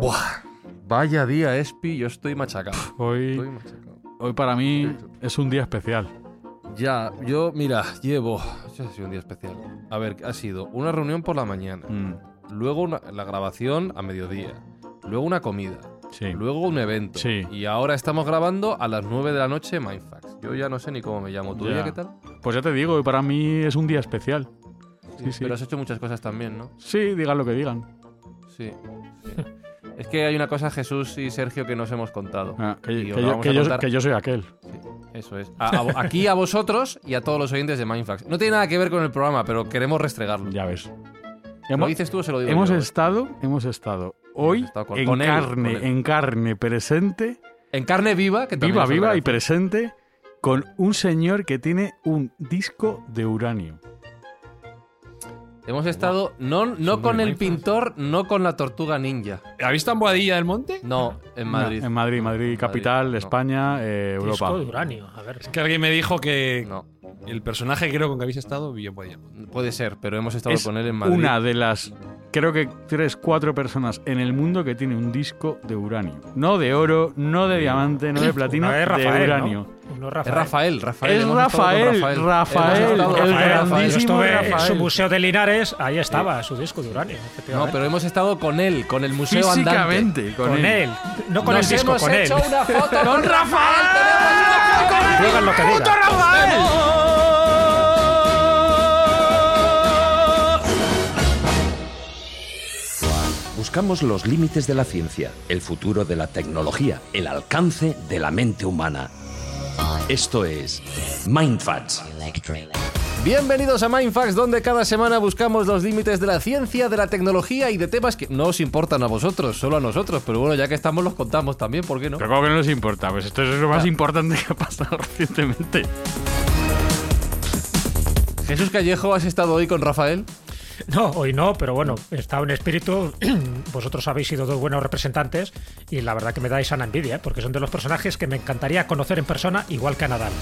Buah. Vaya día, Espi, yo estoy machacado. Hoy, Estoy machacado. hoy para mí es un día especial. Ya, yo, mira, llevo. Eso ha sido un día especial. A ver, ha sido una reunión por la mañana, Mm, luego una- la grabación a mediodía, luego una comida, sí. luego un evento. Sí. Y ahora estamos grabando a las 9 de la noche Mindfax. Yo ya no sé ni cómo me llamo. ¿Tu Ya. día qué tal? Pues ya te digo, hoy para mí es un día especial. Sí, sí. Pero has hecho muchas cosas también, ¿no? Sí, digan lo que digan. Sí. sí. es que hay una cosa, Jesús y Sergio, que nos hemos contado. Ah, que, yo, vamos que a yo- contar. que yo soy aquel. Eso es. A- a- aquí a vosotros y a todos los oyentes de Mindfax. No tiene nada que ver con el programa, pero queremos restregarlo. Ya ves. ¿Lo dices tú o se lo digo hemos yo? estado, hemos estado hoy estado con- en con él, carne, con en carne presente, En carne viva, que viva, viva y presente, con un señor que tiene un disco de uranio. Hemos estado no, no con el pintor, no con la tortuga ninja. ¿Habéis estado en Boadilla del Monte? No, en Madrid. No, en Madrid, Madrid, capital, no. España, eh, Europa. Disco de uranio. A ver. Es que alguien me dijo que No, el personaje creo con que habéis estado Boadilla puede ser, pero hemos estado es con él en Madrid. una de las, creo que tres, cuatro personas en el mundo que tiene un disco de uranio. No de oro, no de diamante, no de platino, de Rafael, uranio. ¿no? Uno es Es Rafael. Rafael, Rafael. Es Rafael, Rafael, Rafael, estado- el Rafael, Yo grandísimo estuve en Rafael. su museo de Linares, ahí estaba su disco de uranio. No, pero hemos estado con él, con el museo andante. Con, con él. No con Nos el disco, hemos con él. una foto con Rafael. Digan lo que. Buscamos los límites de la ciencia, el futuro de la tecnología, el alcance de la mente humana. Esto es Mindfacts. Bienvenidos a Mindfax, donde cada semana buscamos los límites de la ciencia, de la tecnología y de temas que no os importan a vosotros, solo a nosotros. Pero bueno, ya que estamos, los contamos también, ¿por qué no? Pero como que no les importa, pues esto es lo más importante que ha pasado recientemente. Jesús Callejo, ¿has estado hoy con Rafael? No, hoy no, pero bueno, he estado en espíritu. Vosotros habéis sido dos buenos representantes y la verdad que me dais sana envidia, ¿eh? porque son de los personajes que me encantaría conocer en persona, igual que a Nadal.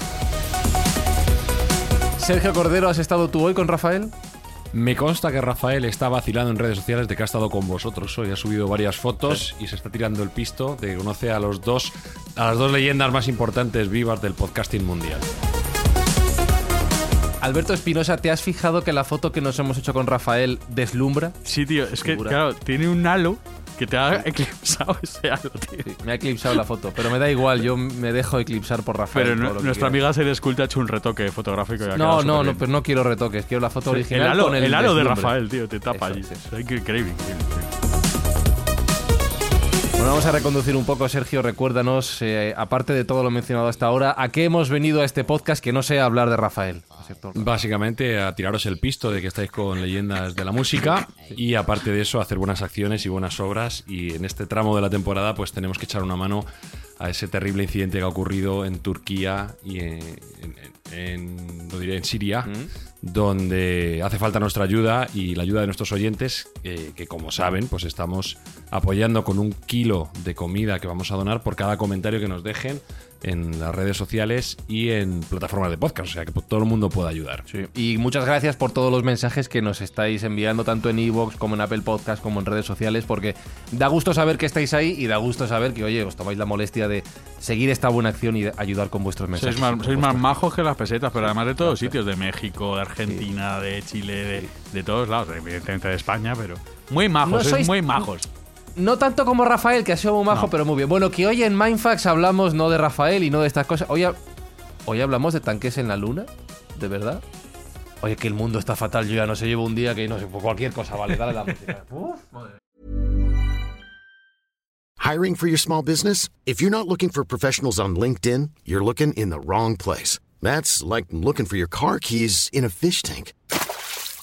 Sergio Cordero, ¿has estado tú hoy con Rafael? Me consta que Rafael está vacilando en redes sociales de que ha estado con vosotros hoy. Ha subido varias fotos y se está tirando el pisto de que conoce a los dos, a las dos leyendas más importantes vivas del podcasting mundial. Alberto Espinosa, ¿te has fijado que la foto que nos hemos hecho con Rafael deslumbra? Sí, tío, es que, Figura. claro, tiene un halo que te ha eclipsado ese halo, tío. Sí, me ha eclipsado la foto, pero me da igual, yo me dejo eclipsar por Rafael. Pero nuestra amiga Seres Culta ha hecho un retoque fotográfico. y ha No, no, no, pero no quiero retoques, quiero la foto El original halo, con el, el halo de deslumbre. Rafael, tío, te tapa Eso allí. es, eso Es increíble, increíble. Bueno, vamos a reconducir un poco, Sergio. Recuérdanos, eh, aparte de todo lo mencionado hasta ahora, ¿a qué hemos venido a este podcast que no sea hablar de Rafael? Básicamente a tiraros el pisto de que estáis con leyendas de la música y aparte de eso hacer buenas acciones y buenas obras y en este tramo de la temporada pues tenemos que echar una mano a ese terrible incidente que ha ocurrido en Turquía y en, en- en- lo diré, en Siria donde hace falta nuestra ayuda y la ayuda de nuestros oyentes eh, que como saben pues estamos apoyando con un kilo de comida que vamos a donar por cada comentario que nos dejen en las redes sociales y en plataformas de podcast, o sea que todo el mundo pueda ayudar. Y muchas gracias por todos los mensajes que nos estáis enviando, tanto en Evox como en Apple Podcast, como en redes sociales, porque da gusto saber que estáis ahí y da gusto saber que, oye, os tomáis la molestia de seguir esta buena acción y ayudar con vuestros mensajes. Sois más, sois majos que las pesetas, pero además de todos sitios, de México, de Argentina, de Chile, de, de todos lados, evidentemente de España, pero muy majos, No sois sois- muy majos. No tanto como Rafael, que ha sido muy majo, No. pero muy bien. Bueno, que hoy en Mindfax hablamos no de Rafael y no de estas cosas. Hoy, ha- hoy hablamos de tanques en la luna, ¿de verdad? Oye, que el mundo está fatal, yo ya no sé, llevo un día que no sé, pues cualquier cosa, vale, dale la música. Uf, madre. Hiring for your small business? If you're not looking for professionals on LinkedIn, you're looking in the wrong place. That's like looking for your car keys in a fish tank.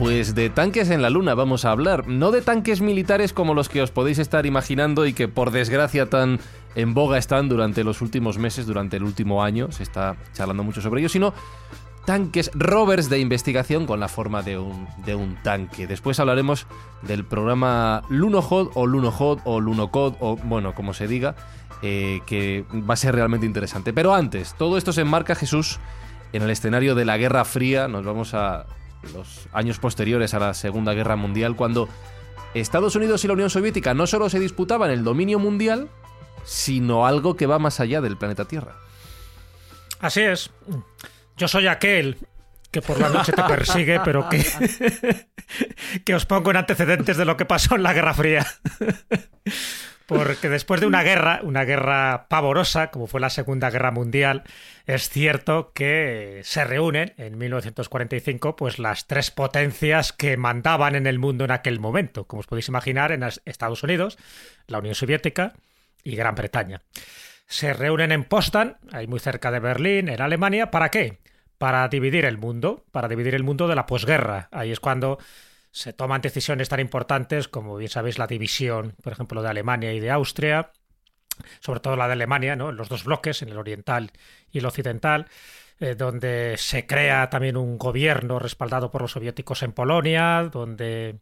Pues de tanques en la Luna vamos a hablar, no de tanques militares como los que os podéis estar imaginando y que por desgracia tan en boga están durante los últimos meses, durante el último año, se está charlando mucho sobre ellos, sino tanques rovers de investigación con la forma de un, de un tanque. Después hablaremos del programa Lunohod o Lunohod o Lunocod o bueno, como se diga, eh, que va a ser realmente interesante. Pero antes, todo esto se enmarca, Jesús, en el escenario de la Guerra Fría. Nos vamos a los años posteriores a la Segunda Guerra Mundial, cuando Estados Unidos y la Unión Soviética no solo se disputaban el dominio mundial, sino algo que va más allá del planeta Tierra. Así es. Yo soy aquel que por la noche te persigue, pero que, que os pongo en antecedentes de lo que pasó en la Guerra Fría. Porque después de una guerra, una guerra pavorosa, como fue la Segunda Guerra Mundial, es cierto que se reúnen en 1945 pues las tres potencias que mandaban en el mundo en aquel momento. Como os podéis imaginar, en Estados Unidos, la Unión Soviética y Gran Bretaña. Se reúnen en Potsdam, ahí muy cerca de Berlín, en Alemania, ¿para qué? Para dividir el mundo, para dividir el mundo de la posguerra. Ahí es cuando se toman decisiones tan importantes como bien sabéis la división, por ejemplo, de Alemania y de Austria, sobre todo la de Alemania, ¿no? en los dos bloques, en el oriental y el occidental, eh, donde se crea también un gobierno respaldado por los soviéticos en Polonia, donde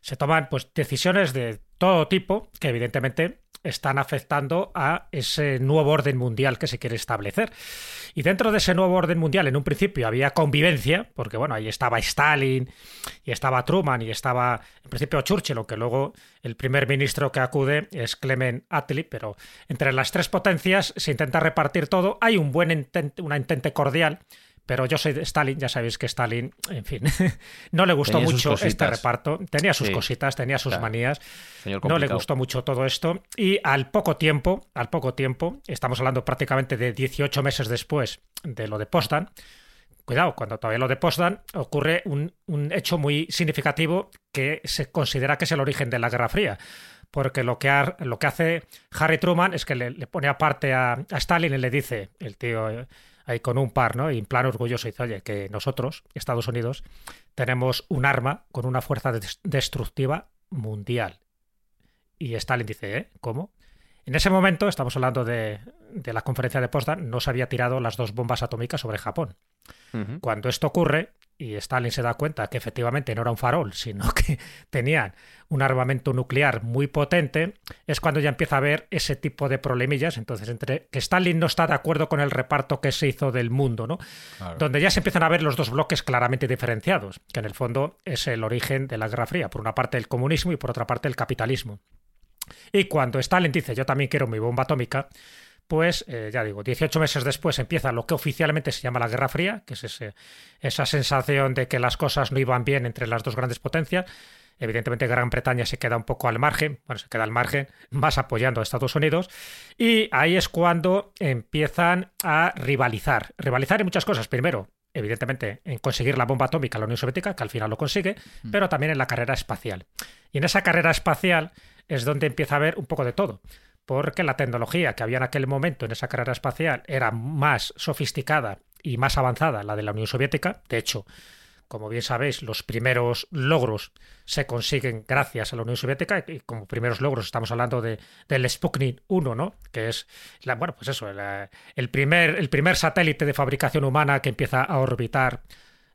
se toman pues decisiones de todo tipo que evidentemente están afectando a ese nuevo orden mundial que se quiere establecer. Y dentro de ese nuevo orden mundial, en un principio había convivencia, porque bueno, ahí estaba Stalin, y estaba Truman, y estaba en principio Churchill, aunque luego el primer ministro que acude es Clement Attlee, pero entre las tres potencias se intenta repartir todo. Hay un buen intento, una intente cordial pero yo soy de Stalin, ya sabéis que Stalin, en fin, no le gustó Tenía mucho este reparto. Tenía sus Sí. cositas, tenía sus Claro. manías. Señor No le gustó mucho todo esto. Y al poco tiempo, al poco tiempo, estamos hablando prácticamente de 18 meses después de lo de Potsdam. Cuidado, cuando todavía lo de Potsdam ocurre un, un hecho muy significativo que se considera que es el origen de la Guerra Fría. Porque lo que, ha- lo que hace Harry Truman es que le, le pone aparte a, a Stalin y le dice, el tío ahí con un par, ¿no? Y en plan orgulloso dice, oye, que nosotros, Estados Unidos, tenemos un arma con una fuerza des- destructiva mundial. Y Stalin dice, ¿eh? ¿Cómo? En ese momento, estamos hablando de, de la conferencia de Potsdam, no se había tirado las dos bombas atómicas sobre Japón. Cuando esto ocurre y Stalin se da cuenta que efectivamente no era un farol, sino que tenían un armamento nuclear muy potente, es cuando ya empieza a haber ese tipo de problemillas. Entonces, entre que Stalin no está de acuerdo con el reparto que se hizo del mundo, ¿no? Donde ya se empiezan a ver los dos bloques claramente diferenciados, que en el fondo es el origen de la Guerra Fría. Por una parte el comunismo y por otra parte el capitalismo. Y cuando Stalin dice yo también quiero mi bomba atómica, pues eh, ya digo, 18 meses después empieza lo que oficialmente se llama la Guerra Fría, que es ese- esa sensación de que las cosas no iban bien entre las dos grandes potencias. Evidentemente Gran Bretaña se queda un poco al margen, bueno, se queda al margen, más apoyando a Estados Unidos. Y ahí es cuando empiezan a rivalizar. Rivalizar en muchas cosas. Primero, evidentemente, en conseguir la bomba atómica la Unión Soviética, que al final lo consigue, pero también en la carrera espacial. Y en esa carrera espacial es donde empieza a haber un poco de todo. Porque la tecnología que había en aquel momento en esa carrera espacial era más sofisticada y más avanzada la de la Unión Soviética. De hecho, como bien sabéis, los primeros logros se consiguen gracias a la Unión Soviética y como primeros logros estamos hablando de, del Sputnik 1, ¿no? Que es, la, bueno, pues eso, el, primer, el primer satélite de fabricación humana que empieza a orbitar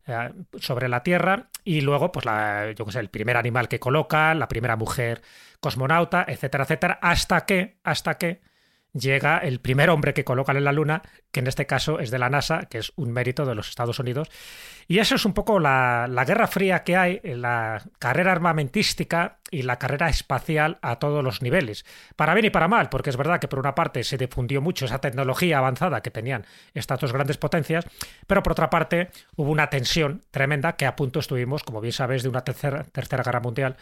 eh, sobre la Tierra y luego, pues, la, yo sé, el primer animal que coloca, la primera mujer cosmonauta, etcétera, etcétera, hasta que, hasta que llega el primer hombre que colocan en la Luna, que en este caso es de la NASA, que es un mérito de los Estados Unidos. Y eso es un poco la, guerra fría que hay en la carrera armamentística y la carrera espacial a todos los niveles. Para bien y para mal, porque es verdad que por una parte se difundió mucho esa tecnología avanzada que tenían estas dos grandes potencias, pero por otra parte hubo una tensión tremenda que a punto estuvimos, como bien sabes, de una tercera, tercera guerra mundial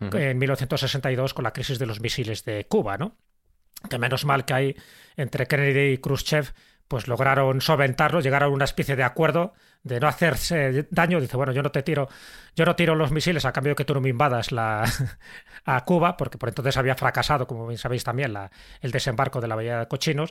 en 1962 con la crisis de los misiles de Cuba, ¿no? Que menos mal que hay entre Kennedy y Khrushchev pues lograron solventarlo, llegaron a una especie de acuerdo de no hacerse daño. Dice, bueno, yo no te tiro, yo no tiro los misiles a cambio de que tú no me invadas la, a Cuba, porque por entonces había fracasado, como bien sabéis también, la, el desembarco de la Bahía de Cochinos.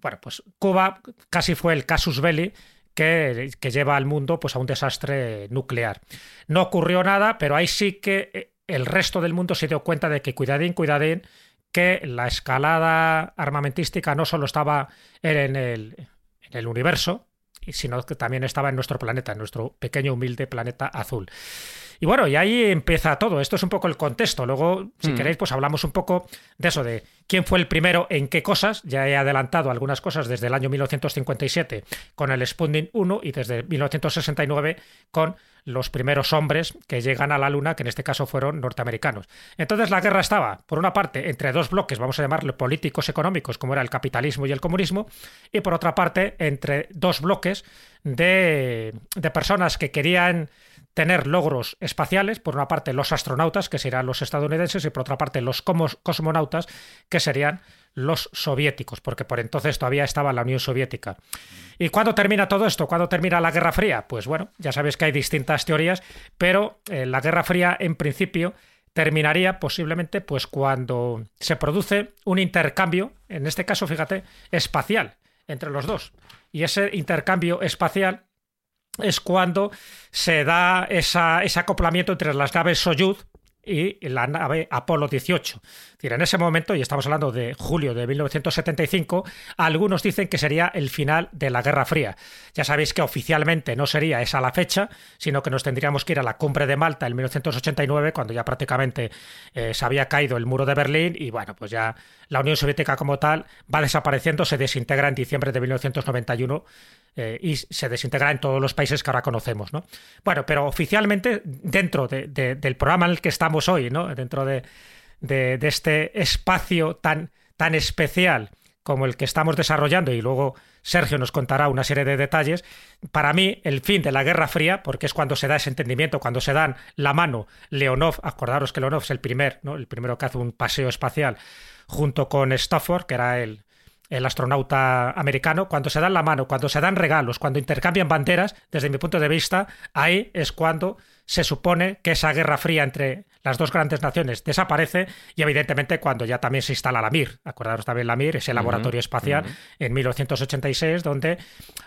bueno, pues Cuba casi fue el casus belli que, que, lleva al mundo pues, a un desastre nuclear. No ocurrió nada, pero ahí sí que eh, el resto del mundo se dio cuenta de que cuidadín, cuidadín, que la escalada armamentística no solo estaba en el, en el universo, sino que también estaba en nuestro planeta, en nuestro pequeño humilde planeta azul. Y bueno, y ahí empieza todo. Esto es un poco el contexto. Luego, si mm. queréis, pues hablamos un poco de eso, de quién fue el primero en qué cosas. Ya he adelantado algunas cosas desde el año 1957 con el Sputnik 1 y desde 1969 con los primeros hombres que llegan a la Luna, que en este caso fueron norteamericanos. Entonces la guerra estaba, por una parte, entre dos bloques, vamos a llamarlo políticos económicos, como era el capitalismo y el comunismo, y por otra parte, entre dos bloques de, de personas que querían tener logros espaciales, por una parte los astronautas, que serían los estadounidenses, y por otra parte los cosmonautas, que serían los soviéticos, porque por entonces todavía estaba la Unión Soviética. ¿Y cuándo termina todo esto? ¿Cuándo termina la Guerra Fría? Pues bueno, ya sabéis que hay distintas teorías, pero eh, la Guerra Fría en principio terminaría posiblemente pues cuando se produce un intercambio, en este caso, fíjate, espacial entre los dos. Y ese intercambio espacial es cuando se da ese acoplamiento entre las naves Soyuz y la nave Apolo 18. en ese momento, y estamos hablando de julio de 1975, algunos dicen que sería el final de la Guerra Fría. Ya sabéis que oficialmente no sería esa la fecha, sino que nos tendríamos que ir a la cumbre de Malta en 1989, cuando ya prácticamente eh, se había caído el muro de Berlín y bueno, pues ya la Unión Soviética como tal va desapareciendo, se desintegra en diciembre de 1991 eh, y se desintegra en todos los países que ahora conocemos. ¿no? Bueno, pero oficialmente dentro del programa en el que estamos hoy, ¿no? dentro de, este espacio tan, tan especial como el que estamos desarrollando y luego Sergio nos contará una serie de detalles, para mí el fin de la Guerra Fría, porque es cuando se da ese entendimiento, cuando se dan la mano Leonov, acordaros que Leonov es el primer, ¿no? el primero que hace un paseo espacial junto con Stafford, que era el, el astronauta americano, cuando se dan la mano, cuando se dan regalos, cuando intercambian banderas, desde mi punto de vista, ahí es cuando se supone que esa guerra fría entre las dos grandes naciones desaparece y evidentemente cuando ya también se instala la Mir, acordaros también la Mir, ese laboratorio espacial en 1986 donde,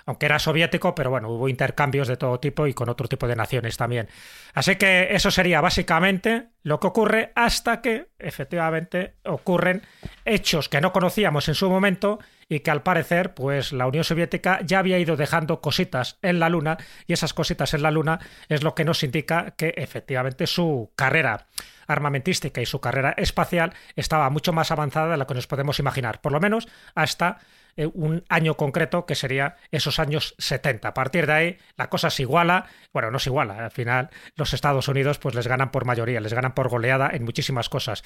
aunque era soviético, pero bueno, hubo intercambios de todo tipo y con otro tipo de naciones también. Así que eso sería básicamente lo que ocurre hasta que efectivamente ocurren hechos que no conocíamos en su momento y que al parecer pues la Unión Soviética ya había ido dejando cositas en la Luna y esas cositas en la Luna es lo que nos indica que efectivamente su carrera armamentística y su carrera espacial estaba mucho más avanzada de lo que nos podemos imaginar, por lo menos hasta eh, un año concreto que sería esos años 70. A partir de ahí la cosa se iguala, bueno, no se iguala, al final los Estados Unidos pues les ganan por mayoría, les ganan por goleada en muchísimas cosas.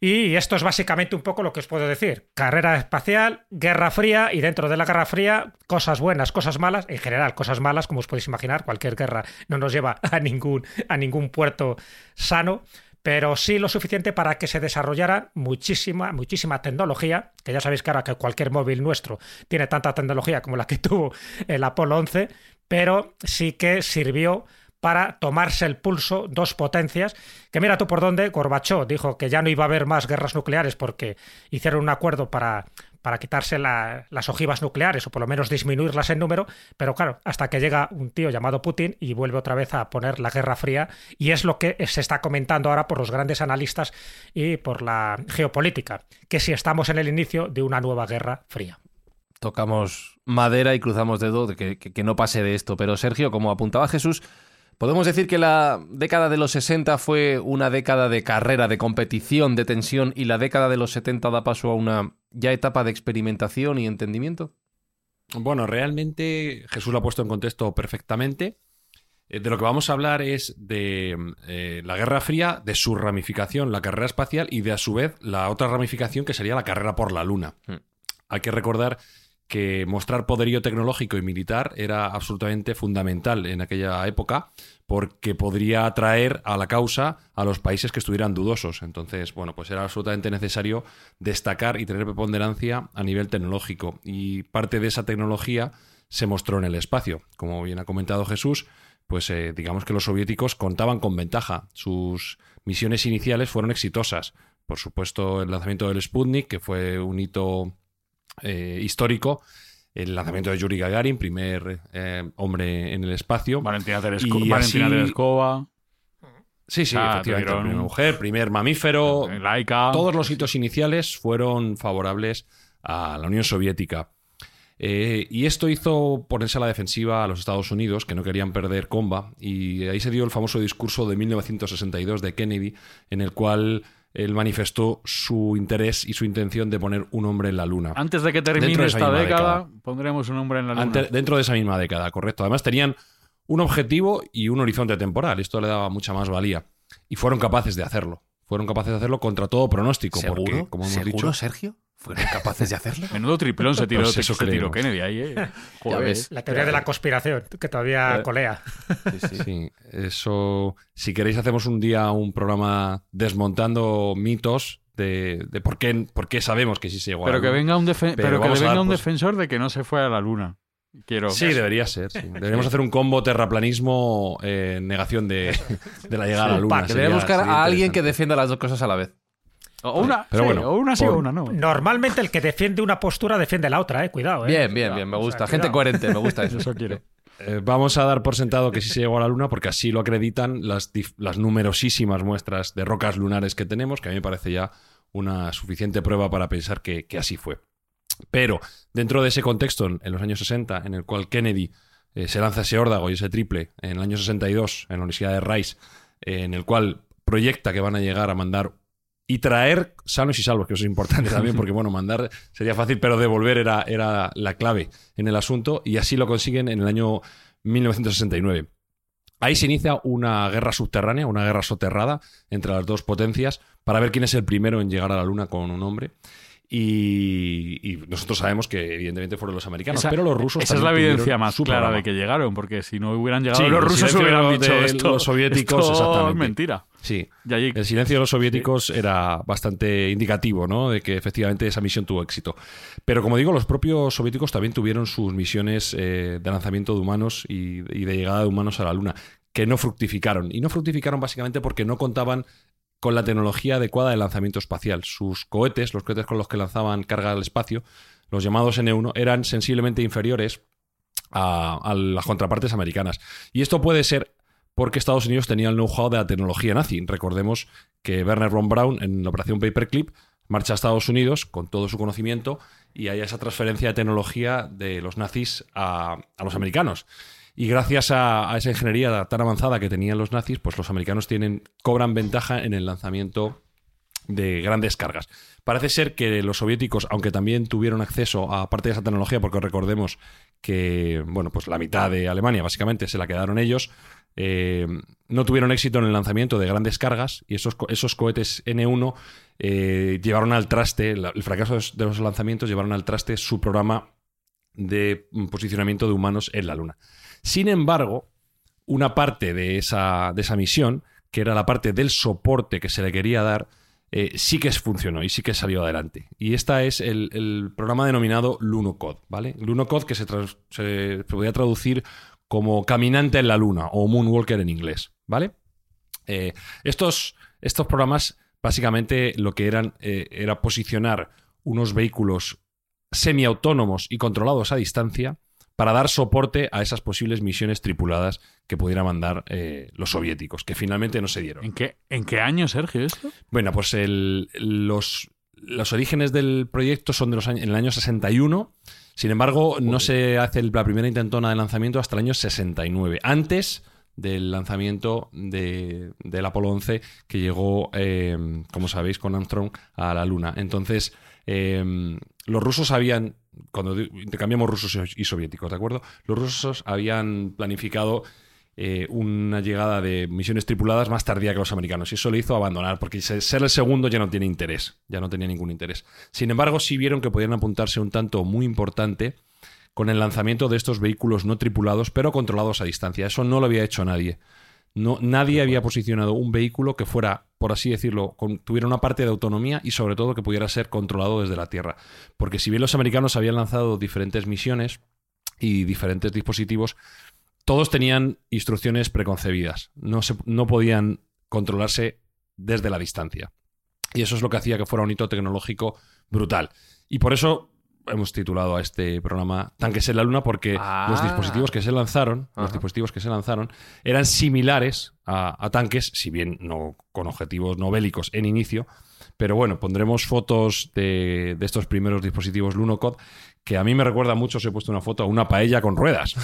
Y esto es básicamente un poco lo que os puedo decir. Carrera espacial, Guerra Fría y dentro de la Guerra Fría cosas buenas, cosas malas, en general cosas malas, como os podéis imaginar, cualquier guerra no nos lleva a ningún, a ningún puerto sano pero sí lo suficiente para que se desarrollara muchísima, muchísima tecnología, que ya sabéis que ahora que cualquier móvil nuestro tiene tanta tecnología como la que tuvo el Apolo 11, pero sí que sirvió para tomarse el pulso dos potencias, que mira tú por dónde, Gorbachov dijo que ya no iba a haber más guerras nucleares porque hicieron un acuerdo para para quitarse las ojivas nucleares o por lo menos disminuirlas en número, pero claro, hasta que llega un tío llamado Putin y vuelve otra vez a poner la Guerra Fría y es lo que se está comentando ahora por los grandes analistas y por la geopolítica, que si estamos en el inicio de una nueva Guerra Fría. Tocamos madera y cruzamos dedo de que, que no pase de esto, pero Sergio, como apuntaba Jesús, Podemos decir que la década de los 60 fue una década de carrera, de competición, de tensión, y la década de los 70 da paso a una ya etapa de experimentación y entendimiento. Bueno, realmente Jesús lo ha puesto en contexto perfectamente. Eh, De lo que vamos a hablar es de eh, la Guerra Fría, de su ramificación, la carrera espacial, y de a su vez la otra ramificación que sería la carrera por la Luna. Hmm. Hay que recordar que mostrar poderío tecnológico y militar era absolutamente fundamental en aquella época porque podría atraer a la causa a los países que estuvieran dudosos. Entonces, bueno, pues era absolutamente necesario destacar y tener preponderancia a nivel tecnológico. Y parte de esa tecnología se mostró en el espacio. Como bien ha comentado Jesús, pues eh, digamos que los soviéticos contaban con ventaja. Sus misiones iniciales fueron exitosas. Por supuesto, el lanzamiento del Sputnik, que fue un hito eh, histórico. El lanzamiento de Yuri Gagarin, primer eh, hombre en el espacio. Valentina Teresco- Y Valentina así- Sí, sí, Ah, efectivamente. Primera mujer, primer mamífero. Laika. Todos los hitos iniciales fueron favorables a la Unión Soviética. Eh, y esto hizo ponerse a la defensiva a los Estados Unidos, que no querían perder comba. Y ahí se dio el famoso discurso de 1962 de Kennedy, en el cual él manifestó su interés y su intención de poner un hombre en la Luna. Antes de que termine de esta década, década. pondremos un nombre en la luna. Dentro de esa misma década, correcto. Además tenían un objetivo y un horizonte temporal. Esto le daba mucha más valía. Y fueron capaces de hacerlo. Fueron capaces de hacerlo contra todo pronóstico. Porque, como hemos ¿Seguro, dicho, Sergio? ¿Fueron capaces de hacerlo? Menudo triplón se tiró, Pues se tiró creemos. Kennedy ahí, eh. Joder. ves. La teoría de la conspiración, que todavía Eh, colea. Sí, sí. Sí, eso. Si queréis, hacemos un día un programa desmontando mitos de, de por, qué, por qué sabemos que sí se llegó a Pero la que Luna. venga un, defen- Pero pero que venga dar, un pues- defensor de que no se fue a la luna. Quiero. Sí, debería ser. sí. Deberíamos hacer un combo terraplanismo eh, negación de, de la llegada a la un Luna. pack. Que Sería- debe buscar sería a alguien que defienda las dos cosas a la vez. O una, Pero sí, bueno, o una sí por- o una no. Normalmente el que defiende una postura defiende la otra, eh. Cuidado, eh. Bien, bien, bien, me O sea, gusta. cuidado. Gente coherente, me gusta eso. Eso quiero. Eh, vamos a dar por sentado que sí se llegó a la Luna porque así lo acreditan las, numerosísimas muestras de rocas lunares que tenemos, que a mí me parece ya una suficiente prueba para pensar que, que así fue. Pero dentro de ese contexto, en, en los años 60, en el cual Kennedy eh, se lanza ese órdago y ese triple, en el año 62, en la Universidad de Rice, eh, en el cual proyecta que van a llegar a mandar y traer sanos y salvos, que eso es importante también, porque bueno, mandar sería fácil, pero devolver era, era la clave en el asunto, y así lo consiguen en el año 1969. Ahí se inicia una guerra subterránea, una guerra soterrada entre las dos potencias para ver quién es el primero en llegar a la Luna con un hombre. Y, y nosotros sabemos que evidentemente fueron los americanos, Esa- pero los rusos Esa es la evidencia más clara programa. de que llegaron, porque si no hubieran llegado Sí, los rusos hubieran dicho los esto. soviéticos, esto exactamente. es mentira. Sí, allí, el silencio de los soviéticos era bastante indicativo, ¿no? De que efectivamente esa misión tuvo éxito. Pero como digo, los propios soviéticos también tuvieron sus misiones eh, de lanzamiento de humanos y, y de llegada de humanos a la Luna, que no fructificaron. Y no fructificaron básicamente porque no contaban con la tecnología adecuada de lanzamiento espacial. Sus cohetes, los cohetes con los que lanzaban carga al espacio, los llamados N1, eran sensiblemente inferiores a, a las contrapartes americanas. Y esto puede ser porque Estados Unidos tenía el know-how de la tecnología nazi. Recordemos que Werner von Braun en la operación Paperclip marcha a Estados Unidos con todo su conocimiento y hay esa transferencia de tecnología de los nazis a, los americanos. Y gracias a, a esa ingeniería tan avanzada que tenían los nazis, pues los americanos tienen, cobran ventaja en el lanzamiento de grandes cargas. Parece ser que los soviéticos, aunque también tuvieron acceso a parte de esa tecnología, porque recordemos que, bueno, pues la mitad de Alemania básicamente se la quedaron ellos, eh, no tuvieron éxito en el lanzamiento de grandes cargas y esos, esos cohetes N1 eh, llevaron al traste, el fracaso de los- lanzamientos llevaron al traste su programa de posicionamiento de humanos en la Luna. Sin embargo, una parte de esa, de esa misión, que era la parte del soporte que se le quería dar, eh, sí que funcionó y sí que salió adelante. Y este es el, programa denominado LunoCode, ¿vale? LunoCode que se, se, podría traducir como caminante en la luna o moonwalker en inglés, ¿vale? Eh, estos, estos programas básicamente lo que eran eh, era posicionar unos vehículos semiautónomos y controlados a distancia para dar soporte a esas posibles misiones tripuladas que pudieran mandar eh, los soviéticos, que finalmente no se dieron. ¿En qué, ¿En qué año, Sergio, esto? Bueno, pues el- los, los orígenes del proyecto son de los años, en el año 61. Sin embargo, no se hace la primera intentona de lanzamiento hasta el año 69, antes del lanzamiento de, del Apolo 11 que llegó, eh, como sabéis, con Armstrong a la Luna. Entonces, eh, los rusos habían, cuando intercambiamos rusos y soviéticos, ¿de acuerdo? Los rusos habían planificado eh, una llegada de misiones tripuladas más tardía que los americanos y eso le hizo abandonar porque se- ser el segundo ya no tiene interés, ya no tenía ningún interés. Sin embargo, sí vieron que podían apuntarse un tanto muy importante con el lanzamiento de estos vehículos no tripulados pero controlados a distancia. Eso no lo había hecho nadie. No, nadie había posicionado un vehículo que fuera, por así decirlo, con- tuviera una parte de autonomía y sobre todo que pudiera ser controlado desde la Tierra. Porque si bien los americanos habían lanzado diferentes misiones y diferentes dispositivos, todos tenían instrucciones preconcebidas. No, se, no podían controlarse desde la distancia. Y eso es lo que hacía que fuera un hito tecnológico brutal. Y por eso hemos titulado a este programa Tanques en la Luna, porque Ah. los dispositivos que se lanzaron, los dispositivos que se lanzaron, eran similares a, a tanques, si bien no con objetivos no bélicos en inicio. Pero bueno, pondremos fotos de, de estos primeros dispositivos Lunocod, que a mí me recuerda mucho, os he puesto una foto, a una paella con ruedas.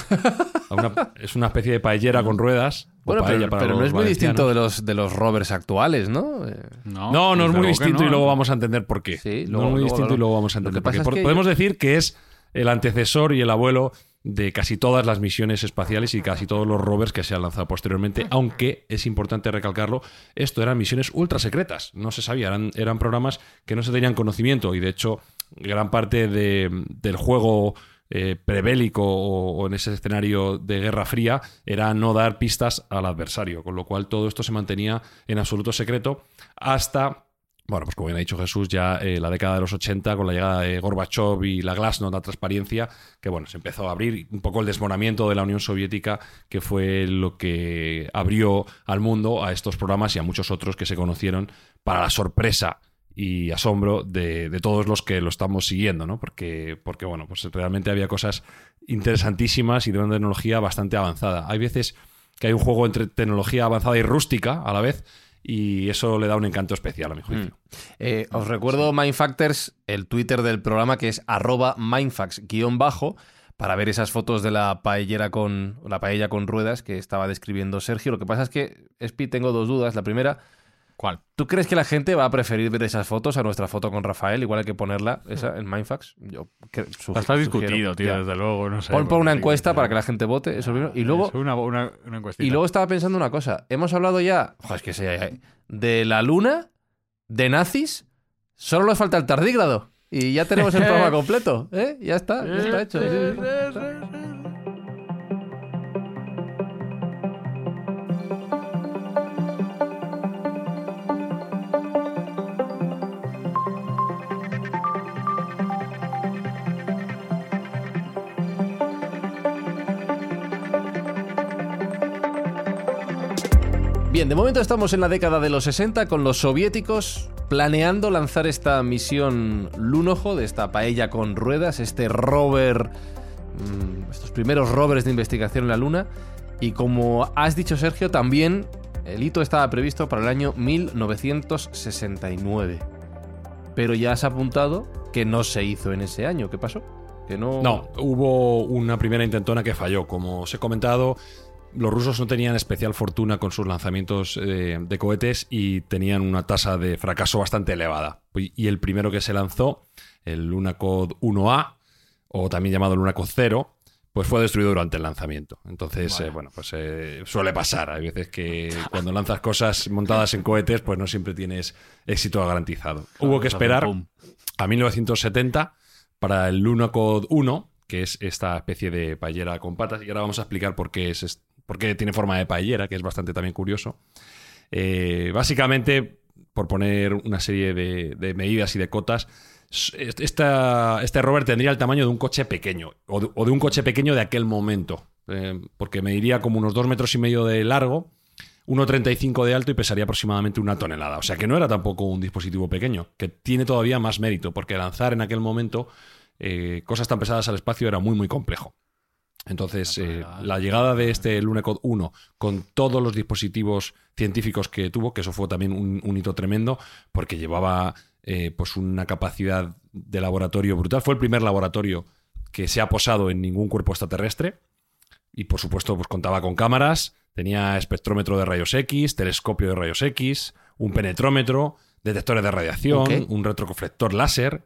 A una- es una especie de paellera con ruedas. Bueno, pero, para pero no es muy distinto de los, de los rovers actuales, ¿no? Eh, No, No, no es muy distinto no. y luego vamos a entender por qué. Sí, no luego- es muy luego distinto lo- y luego vamos a entender por qué. es Por- que Podemos yo- decir que es el antecesor y el abuelo de casi todas las misiones espaciales y casi todos los rovers que se han lanzado posteriormente, aunque es importante recalcarlo, esto eran misiones ultra secretas, no se sabía, eran, eran programas que no se tenían conocimiento y de hecho gran parte de- del juego eh, prebélico o, en ese escenario de Guerra Fría era no dar pistas al adversario, con lo cual todo esto se mantenía en absoluto secreto hasta bueno, pues como bien ha dicho Jesús, ya eh, la década de los 80, con la llegada de Gorbachev y la Glasnost, la transparencia, que bueno, se empezó a abrir un poco el desmoronamiento de la Unión Soviética, que fue lo que abrió al mundo a estos programas y a muchos otros que se conocieron para la sorpresa y asombro de, todos los que lo estamos siguiendo, ¿no? Porque, porque, bueno, pues realmente había cosas interesantísimas y de una tecnología bastante avanzada. Hay veces que hay un juego entre tecnología avanzada y rústica a la vez, y eso le da un encanto especial a mi juicio. Eh, os recuerdo Mindfactors, el Twitter del programa que es arroba mindfax-bajo para ver esas fotos de la paellera con la paella con ruedas que estaba describiendo Sergio. Lo que pasa es que, Espi, tengo dos dudas. La primera, ¿Cuál? ¿tú crees que la gente va a preferir ver esas fotos a nuestra foto con Rafael? Igual hay que ponerla esa en Mindfax. Yo Está discutido, tío, Ya. desde luego. No sé, Pon, porque una encuesta para que la gente vote, eso primero. Y luego, una, una, y luego estaba pensando una cosa. Hemos hablado ya, es que de la luna, de nazis, solo nos falta el tardígrado. Y ya tenemos el programa completo, ¿eh? Ya está, ya está hecho. Bien, de momento estamos en la década de los 60 con los soviéticos planeando lanzar esta misión Lunojo de esta paella con ruedas, este rover, mm, estos primeros rovers de investigación en la Luna. Y como has dicho Sergio, también el hito estaba previsto para el año 1969. Pero ya has apuntado que no se hizo en ese año. ¿Qué pasó? Que no. No, hubo una primera intentona que falló. Como os he comentado, los rusos no tenían especial fortuna con sus lanzamientos eh, de cohetes y tenían una tasa de fracaso bastante elevada. Y el primero que se lanzó, el Lunacod 1A, o también llamado Lunacod 0, pues fue destruido durante el lanzamiento. Entonces, eh, bueno, pues eh, suele pasar. Hay veces que cuando lanzas cosas montadas en cohetes, pues no siempre tienes éxito garantizado. Hubo que esperar a 1970 para el Lunacod 1, que es esta especie de paellera con patas, y ahora vamos a explicar por qué, es, est- por qué tiene forma de paellera, que es bastante también curioso. Eh, básicamente, por poner una serie de, de medidas y de cotas, esta- este rover tendría el tamaño de un coche pequeño, o de, o de un coche pequeño de aquel momento, eh, porque mediría como unos dos metros y medio de largo, 1,35 de alto y pesaría aproximadamente una tonelada. O sea que no era tampoco un dispositivo pequeño, que tiene todavía más mérito, porque lanzar en aquel momento eh, cosas tan pesadas al espacio era muy, muy complejo. Entonces, eh, la llegada de este Lunacod 1 con todos los dispositivos científicos que tuvo, que eso fue también un, un hito tremendo, porque llevaba eh, pues una capacidad de laboratorio brutal. Fue el primer laboratorio que se ha posado en ningún cuerpo extraterrestre. Y por supuesto, pues contaba con cámaras, Tenía espectrómetro de rayos X, telescopio de rayos X, un penetrómetro, detectores de radiación, un retroreflector láser,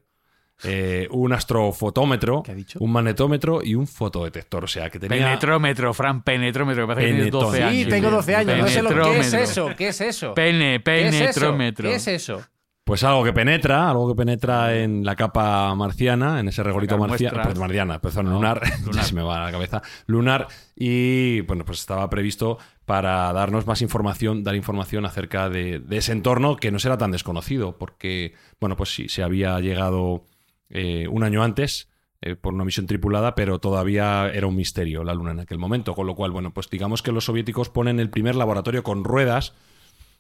eh, un astrofotómetro, ¿Qué ha dicho? un magnetómetro y un fotodetector. O sea, que tenía... Penetrómetro, Fran, penetrómetro. Me parece que tienes 12 Penetón. años. Sí, tengo 12 años. No sé lo ¿Qué es eso? ¿Qué es eso? Pene, ¿Qué es eso? penetrómetro. ¿Qué es eso? Pues algo que penetra, algo que penetra en la capa marciana, en ese regolito marciano, muestras. marciana, perdón, No, lunar, ya lunar. se me va la cabeza, lunar, y bueno, pues estaba previsto para darnos más información, dar información acerca de, de ese entorno que no será tan desconocido, porque, bueno, pues sí, se había llegado eh, un año antes eh, por una misión tripulada, pero todavía era un misterio la Luna en aquel momento, con lo cual, bueno, pues digamos que los soviéticos ponen el primer laboratorio con ruedas,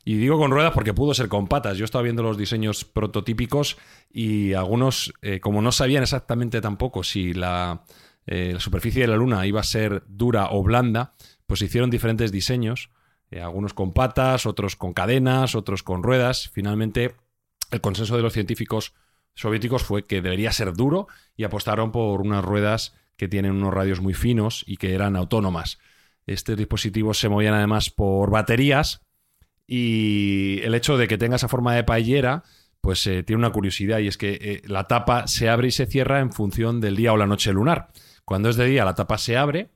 y digo con ruedas porque pudo ser con patas. Yo estaba viendo los diseños prototípicos y algunos, eh, como no sabían exactamente tampoco si la, superficie de la Luna iba a ser dura o blanda, pues hicieron diferentes diseños, algunos con patas, otros con cadenas, otros con ruedas. Finalmente, el consenso de los científicos soviéticos fue que debería ser duro y apostaron por unas ruedas que tienen unos radios muy finos y que eran autónomas. Estos dispositivos se movían además por baterías y el hecho de que tenga esa forma de paellera, pues eh, tiene una curiosidad y es que eh, la tapa se abre y se cierra en función del día o la noche lunar. Cuando es de día, la tapa se abre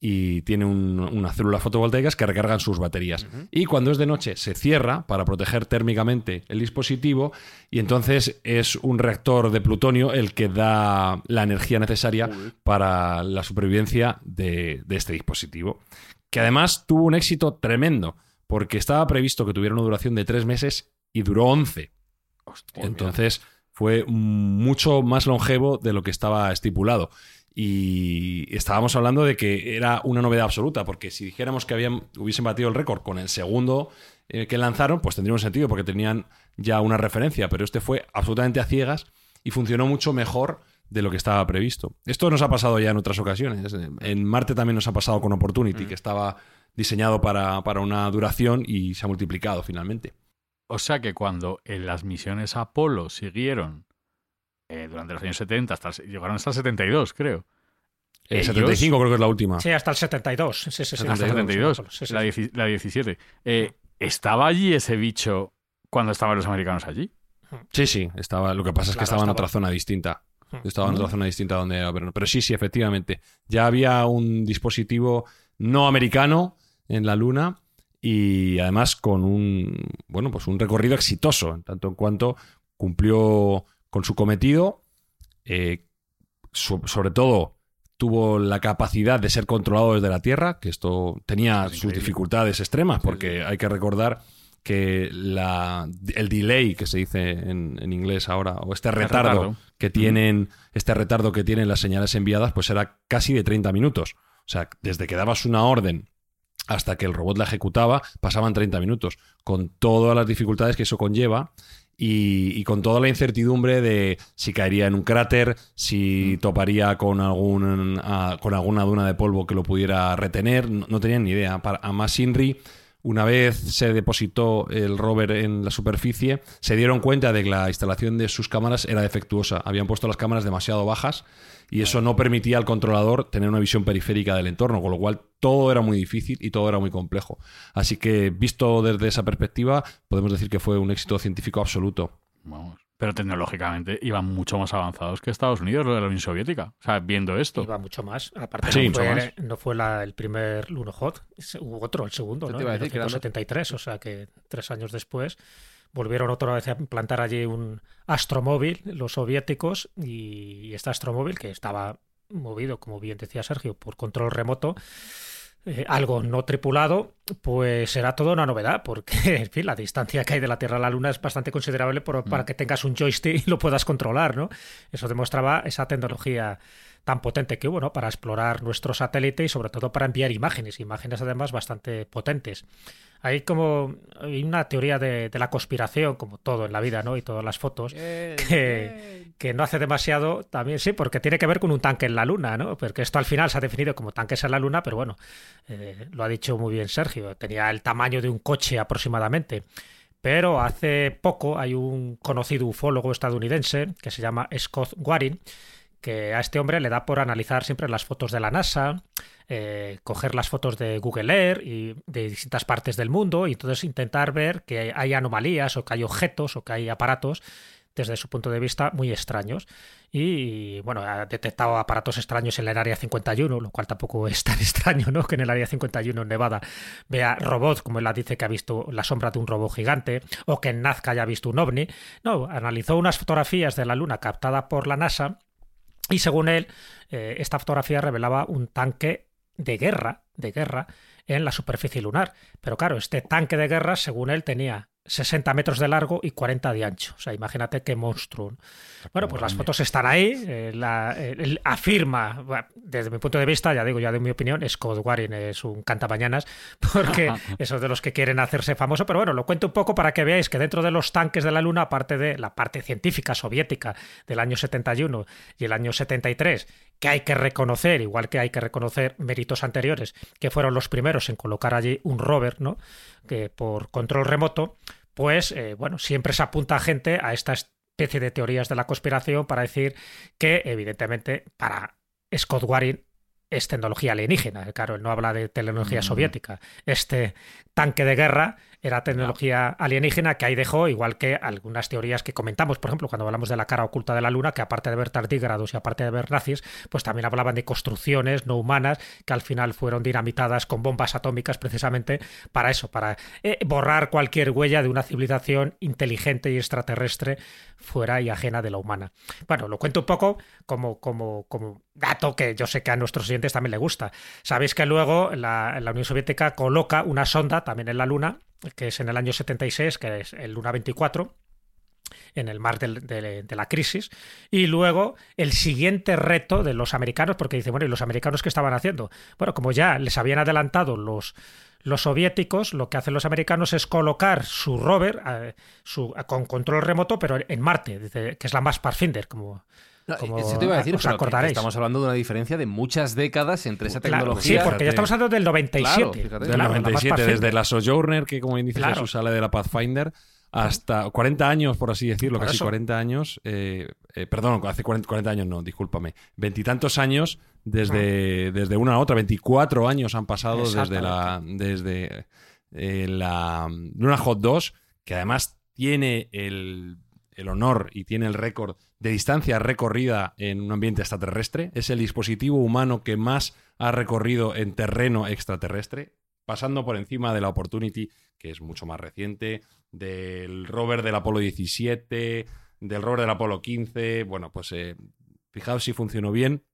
y tiene un- unas células fotovoltaicas que recargan sus baterías. Y cuando es de noche, se cierra para proteger térmicamente el dispositivo y entonces es un reactor de plutonio el que da la energía necesaria para la supervivencia de, de este dispositivo. Que además tuvo un éxito tremendo porque estaba previsto que tuviera una duración de tres meses y duró 11. Entonces fue mucho más longevo de lo que estaba estipulado. Y estábamos hablando de que era una novedad absoluta, porque si dijéramos que habían, hubiesen batido el récord con el segundo eh, que lanzaron, pues tendría un sentido, porque tenían ya una referencia, pero este fue absolutamente a ciegas y funcionó mucho mejor de lo que estaba previsto. Esto nos ha pasado ya en otras ocasiones. En Marte también nos ha pasado con Opportunity, que estaba diseñado para, para una duración y se ha multiplicado finalmente. O sea que cuando en las misiones Apolo siguieron eh, durante los años 70, hasta el- llegaron hasta el 72, creo. El Ellos- 75 creo que es la última. Sí, hasta el 72. Sí, sí, sí, Hasta el 72. 72, Sí, sí, la, la 17. Eh, ¿Estaba allí ese bicho cuando estaban los americanos allí? Sí, sí, estaba, lo que pasa es que Claro, estaba en otra zona distinta. Hmm. Estaba en otra zona distinta donde era. Pero sí, sí, efectivamente. Ya había un dispositivo no americano en la Luna y además con un, bueno, pues un recorrido exitoso, en tanto en cuanto cumplió con su cometido, eh, so- sobre todo tuvo la capacidad de ser controlado desde la Tierra, que esto tenía Es sus dificultades extremas, porque hay que recordar que la, el delay que se dice en, en inglés ahora, o este retardo, retardo. que tienen, este retardo que tienen las señales enviadas, pues era casi de 30 minutos. O sea, desde que dabas una orden hasta que el robot la ejecutaba, pasaban 30 minutos, con todas las dificultades que eso conlleva y, y con toda la incertidumbre de si caería en un cráter, si toparía con, algún, ah, con alguna duna de polvo que lo pudiera retener, no, no tenían ni idea. Para, a más Inri, una vez se depositó el rover en la superficie, se dieron cuenta de que la instalación de sus cámaras era defectuosa. Habían puesto las cámaras demasiado bajas y eso no permitía al controlador tener una visión periférica del entorno, con lo cual todo era muy difícil y todo era muy complejo. Así que, visto desde esa perspectiva, podemos decir que fue un éxito científico absoluto. Vamos. Pero tecnológicamente iban mucho más avanzados que Estados Unidos, lo de la Unión Soviética. O sea, viendo esto. Iba mucho más. Aparte, Sí, no, mucho fue, más. no fue la- el primer Lunohot, se- hubo otro, el segundo, ¿no? En decir que eran 1973, o sea que tres años después volvieron otra vez a implantar allí un astromóvil, los soviéticos, y, y este astromóvil que estaba movido, como bien decía Sergio, por control remoto, eh, algo no tripulado, pues será toda una novedad, porque en fin, la distancia que hay de la Tierra a la Luna es bastante considerable por- para que tengas un joystick y lo puedas controlar, ¿no? Eso demostraba esa tecnología tan potente que hubo, ¿no? Para explorar nuestro satélite y sobre todo para enviar imágenes, imágenes además bastante potentes. Hay como hay una teoría de, de la conspiración, como todo en la vida, ¿no? Y todas las fotos, que, que no hace demasiado también, sí, porque tiene que ver con un tanque en la Luna, ¿no? Porque esto al final se ha definido como tanques en la Luna, pero bueno, eh, lo ha dicho muy bien Sergio, tenía el tamaño de un coche aproximadamente. Pero hace poco hay un conocido ufólogo estadounidense que se llama Scott Waring, que a este hombre le da por analizar siempre las fotos de la NASA, eh, coger las fotos de Google Earth y de distintas partes del mundo y entonces intentar ver que hay anomalías o que hay objetos o que hay aparatos desde su punto de vista muy extraños. Y bueno, ha detectado aparatos extraños en el área 51, lo cual tampoco es tan extraño, ¿no? Que en el área 51 en Nevada vea robots, como él dice que ha visto la sombra de un robot gigante, o que en Nazca haya visto un ovni. No, analizó unas fotografías de la Luna captada por la NASA y según él, eh, esta fotografía revelaba un tanque de guerra, de guerra, en la superficie lunar. Pero claro, este tanque de guerra, según él, tenía 60 metros de largo y 40 de ancho. O sea, imagínate qué monstruo. Bueno, pues las fotos están ahí. Eh, la, afirma, desde mi punto de vista, ya digo, ya de mi opinión, Scott Waring es un cantamañanas, porque esos de los que quieren hacerse famoso. Pero bueno, lo cuento un poco para que veáis que dentro de los tanques de la Luna, aparte de la parte científica soviética del año 71 y el año 73, que hay que reconocer, igual que hay que reconocer méritos anteriores, que fueron los primeros en colocar allí un rover, ¿no? Que por control remoto, pues eh, bueno, siempre se apunta a gente a esta especie de teorías de la conspiración para decir que, evidentemente, para Scott Waring es tecnología alienígena. Claro, él no habla de tecnología mm. soviética. Este tanque de guerra era tecnología alienígena que ahí dejó, igual que algunas teorías que comentamos, por ejemplo, cuando hablamos de la cara oculta de la Luna, que aparte de ver tardígrados y aparte de ver nazis, pues también hablaban de construcciones no humanas que al final fueron dinamitadas con bombas atómicas precisamente para eso, para eh, borrar cualquier huella de una civilización inteligente y extraterrestre fuera y ajena de la humana. Bueno, lo cuento un poco como, como, como dato que yo sé que a nuestros oyentes también le gusta. Sabéis que luego la, la Unión Soviética coloca una sonda también en la Luna que es en el año 76, que es el Luna 24, en el mar de, la crisis. Y luego el siguiente reto de los americanos, porque dice, bueno, ¿y los americanos qué estaban haciendo? Bueno, como ya les habían adelantado los, los soviéticos, lo que hacen los americanos es colocar su rover eh, su, con control remoto, pero en Marte, que es la más Pathfinder, como como te iba a decir, estamos hablando de una diferencia de muchas décadas entre esa tecnología. sí, porque ya estamos hablando del 97. del 97, desde la Sojourner, que como dice Jesús sale de la Pathfinder, hasta 40 años, por así decirlo, casi 40 años, eh, eh, perdón, hace 40, años no, discúlpame, veintitantos años desde, desde una a otra, 24 años han pasado desde la, desde eh, la Luna Hot 2, que además tiene el el honor y tiene el récord de distancia recorrida en un ambiente extraterrestre. Es el dispositivo humano que más ha recorrido en terreno extraterrestre, pasando por encima de la Opportunity, que es mucho más reciente, del rover del Apolo 17, del rover del Apolo 15. Bueno, pues eh, fijaos si funcionó bien,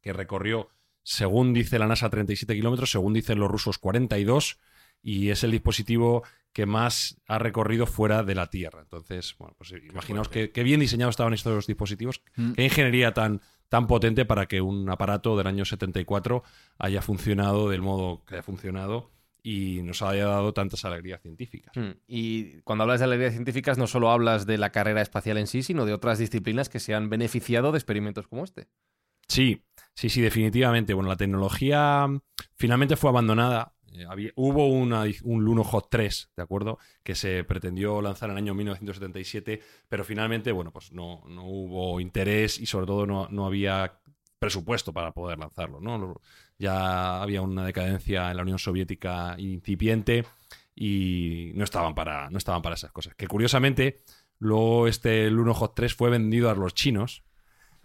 que recorrió, según dice la NASA, 37 kilómetros, según dicen los rusos, 42 y es el dispositivo que más ha recorrido fuera de la Tierra. Entonces, bueno, pues imaginaos qué, bien diseñados estaban estos dispositivos, mm. qué ingeniería tan, tan potente para que un aparato del año 74 haya funcionado del modo que haya funcionado y nos haya dado tantas alegrías científicas. Mm. Y cuando hablas de alegrías científicas no solo hablas de la carrera espacial en sí, sino de otras disciplinas que se han beneficiado de experimentos como este. Sí, sí, sí, definitivamente. Bueno, la tecnología finalmente fue abandonada eh, hubo una, un Luno Hot 3, ¿de acuerdo? Que se pretendió lanzar en el año 1977, pero finalmente, bueno, pues no, no hubo interés y sobre todo no, no, había presupuesto para poder lanzarlo, ¿no? Ya había una decadencia en la Unión Soviética incipiente y no estaban para, no estaban para esas cosas. Que curiosamente, luego este Luno Hot 3 fue vendido a los chinos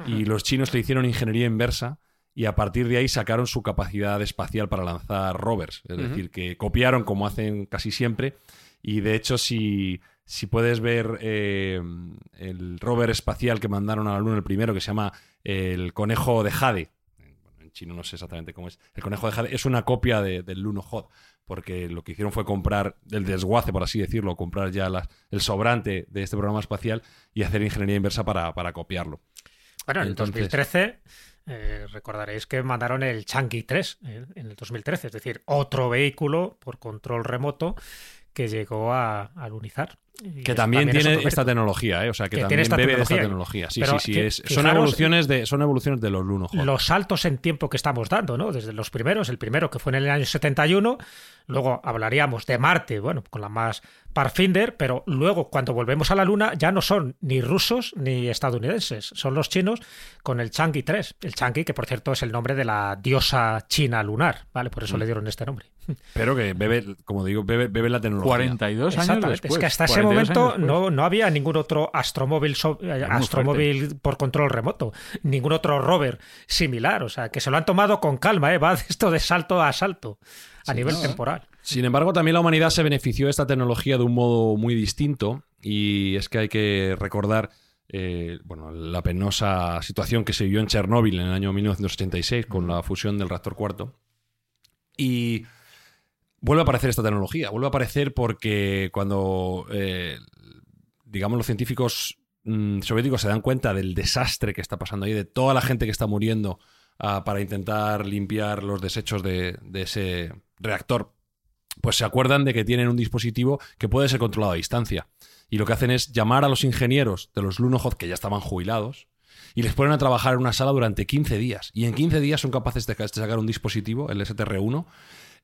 y los chinos le hicieron ingeniería inversa y a partir de ahí sacaron su capacidad espacial para lanzar rovers. Es decir, que copiaron como hacen casi siempre. Y de hecho, si, si puedes ver eh, el rover espacial que mandaron a la Luna, el primero, que se llama el conejo de Jade. En chino no sé exactamente cómo es. El conejo de Jade es una copia del Luno Hot porque lo que hicieron fue comprar el desguace, por así decirlo, comprar ya el sobrante de este programa espacial y hacer ingeniería inversa para, copiarlo. Bueno, en 2013 eh, recordaréis que mandaron el Changi 3 eh, en el 2013, es decir, otro vehículo por control remoto que llegó a, alunizar. Y Que también tiene esta tecnología, ¿eh? O sea, que, Que también tiene esta bebe de esta tecnología. Sí, Pero sí, sí. es- son, evoluciones de, son evoluciones de los Luno Hot. los saltos en tiempo que estamos dando, ¿no? Desde los primeros, el primero que fue en el año 71, luego hablaríamos de Marte, bueno, con la más Pathfinder, pero luego cuando volvemos a la Luna ya no son ni rusos ni estadounidenses, son los chinos con el Chang'e 3, el Chang'e que por cierto es el nombre de la diosa china lunar, ¿vale? Por Mm. eso le dieron este nombre. Pero que bebe, como digo, bebe, bebe la tecnología. 42 años Exactamente, después. es que hasta ese 42 momento años no, no había ningún otro astromóvil, so- astromóvil por control remoto, ningún otro rover similar, o sea, que se lo han tomado con calma, ¿eh? va de esto de salto a salto a nivel temporal. Sin embargo, también la humanidad se benefició de esta tecnología de un modo muy distinto y es que hay que recordar eh, bueno, la penosa situación que se vivió en Chernóbil en el año 1986 con la fusión del reactor cuarto. Y vuelve a aparecer esta tecnología, vuelve a aparecer porque cuando, eh, digamos, los científicos mm, soviéticos se dan cuenta del desastre que está pasando ahí, de toda la gente que está muriendo ah, para intentar limpiar los desechos de, de ese reactor, pues se acuerdan de que tienen un dispositivo que puede ser controlado a distancia. Y lo que hacen es llamar a los ingenieros de los Lunohod, que ya estaban jubilados, y les ponen a trabajar en una sala durante 15 días. Y en 15 días son capaces de sacar un dispositivo, el STR-1,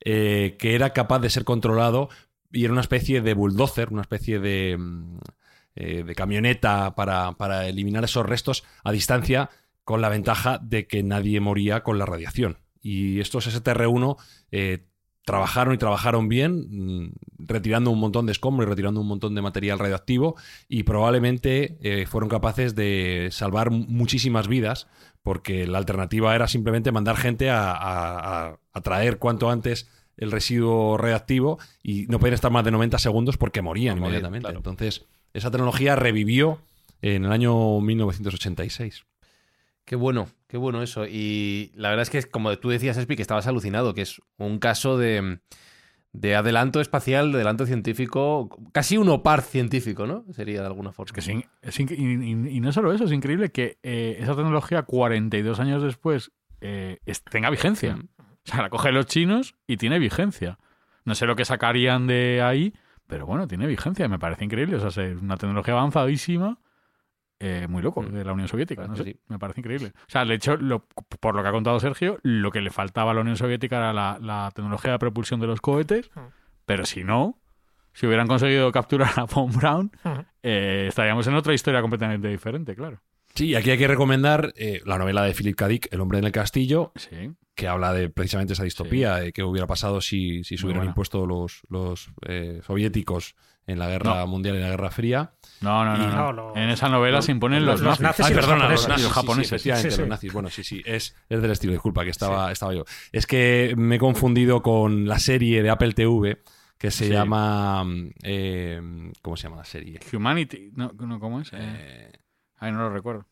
eh, que era capaz de ser controlado y era una especie de bulldozer, una especie de, mm, eh, de camioneta para, para eliminar esos restos a distancia con la ventaja de que nadie moría con la radiación. Y estos STR-1 eh, trabajaron y trabajaron bien, mm, retirando un montón de escombros y retirando un montón de material radioactivo y probablemente fueron capaces de salvar mu- muchísimas vidas porque la alternativa era simplemente mandar gente a, a- a- a traer cuanto antes el residuo radioactivo y no podían estar más de 90 segundos porque morían inmediatamente. claro. Entonces, esa tecnología revivió en el año 1986. Qué bueno, qué bueno eso. Y la verdad es que, como tú decías, Espi, que estabas alucinado, que es un caso de, de adelanto espacial, de adelanto científico, casi un opar científico, ¿no? Sería de alguna forma. Es que es y, y- y no solo eso, es increíble que eh, esa tecnología 42 años después eh, tenga vigencia. Mm. O sea, la cogen los chinos y tiene vigencia. No sé lo que sacarían de ahí, pero bueno, tiene vigencia. Me parece increíble. O sea, es una tecnología avanzadísima, eh, muy loco, Mm. de la Unión Soviética. No sé, sí. me parece increíble. O sea, de hecho, lo- por lo que ha contado Sergio, lo que le faltaba a la Unión Soviética era la, la tecnología de propulsión de los cohetes, Mm. pero si no, si hubieran conseguido capturar a Von Braun, Ujú. eh, estaríamos en otra historia completamente diferente, claro. Sí, aquí hay que recomendar eh, la novela de Philip K. Dick, El hombre en el castillo, Sí. Que habla de precisamente esa distopía, eh, que hubiera pasado si, si se hubieran impuesto los, los eh, soviéticos en la guerra No. mundial y la guerra fría. No, no, no. Y- no. No, los- En esa novela se imponen los- los, los nazis. nazis y los perdona, japoneses. los sí, sí, japoneses, sí, efectivamente, sí, sí. los nazis. Bueno, sí, sí, es, es del estilo, disculpa, que estaba, estaba yo. Es que me he confundido con la serie de Apple TV que se Sí. llama... mm, eh, ¿Cómo se llama la serie? Humanity. No, no, ¿Cómo es? Eh, ay, no lo recuerdo.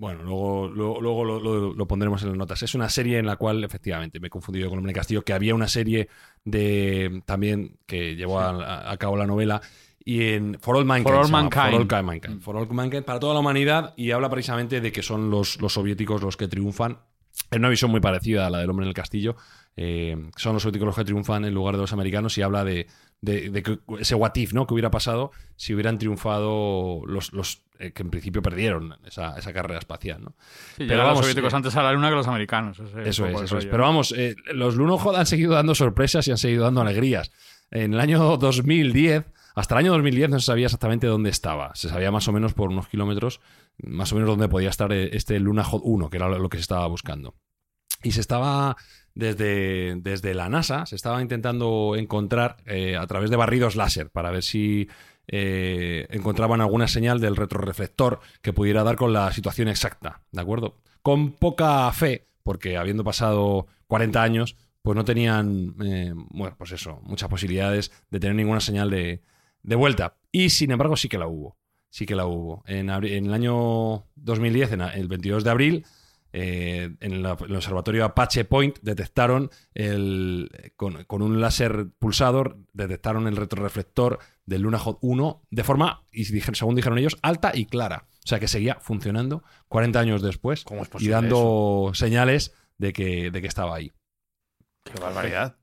Bueno, luego, luego, luego lo, lo- lo pondremos en las notas. Es una serie en la cual, efectivamente, me he confundido con el Hombre Castillo, que había una serie de también que llevó a, a cabo la novela. Y en For All Mankind. For All llama, Mankind. For All Mankind. For All Mankind, para toda la humanidad. Y habla precisamente de que son los, los soviéticos los que triunfan. Es una visión muy parecida a la del Hombre en el Castillo. Eh, son los soviéticos los que triunfan en lugar de los americanos y habla de, de- ese what if, ¿no? que hubiera pasado si hubieran triunfado los, los eh, que en principio perdieron esa, esa carrera espacial. ¿no? Sí, Pero vamos, los soviéticos eh, antes a la luna que los americanos. ese Eso es, eso es. Pero vamos, eh, los Lunohod han seguido dando sorpresas y han seguido dando alegrías. En el año 2010, hasta el año 2010 no se sabía exactamente dónde estaba. Se sabía más o menos por unos kilómetros, más o menos dónde podía estar eh, este Lunohod 1, que era lo que se estaba buscando. Y se estaba, desde, desde la NASA, se estaba intentando encontrar eh, a través de barridos láser para ver si eh, encontraban alguna señal del retroreflector que pudiera dar con la situación exacta, ¿de acuerdo? Con poca fe, porque habiendo pasado 40 años, pues no tenían, eh, bueno, pues eso, muchas posibilidades de tener ninguna señal de, de vuelta. Y sin embargo sí que la hubo, sí que la hubo. En, el año 2010, en el 22 de abril, eh, en, la- el observatorio Apache Point detectaron el, con, con un láser pulsador, detectaron el retroreflector del Lunohod 1 de forma, y según dijeron ellos, alta y clara. O sea que seguía funcionando 40 años después ¿Cómo es y dando señales de que, de que estaba ahí. Qué barbaridad.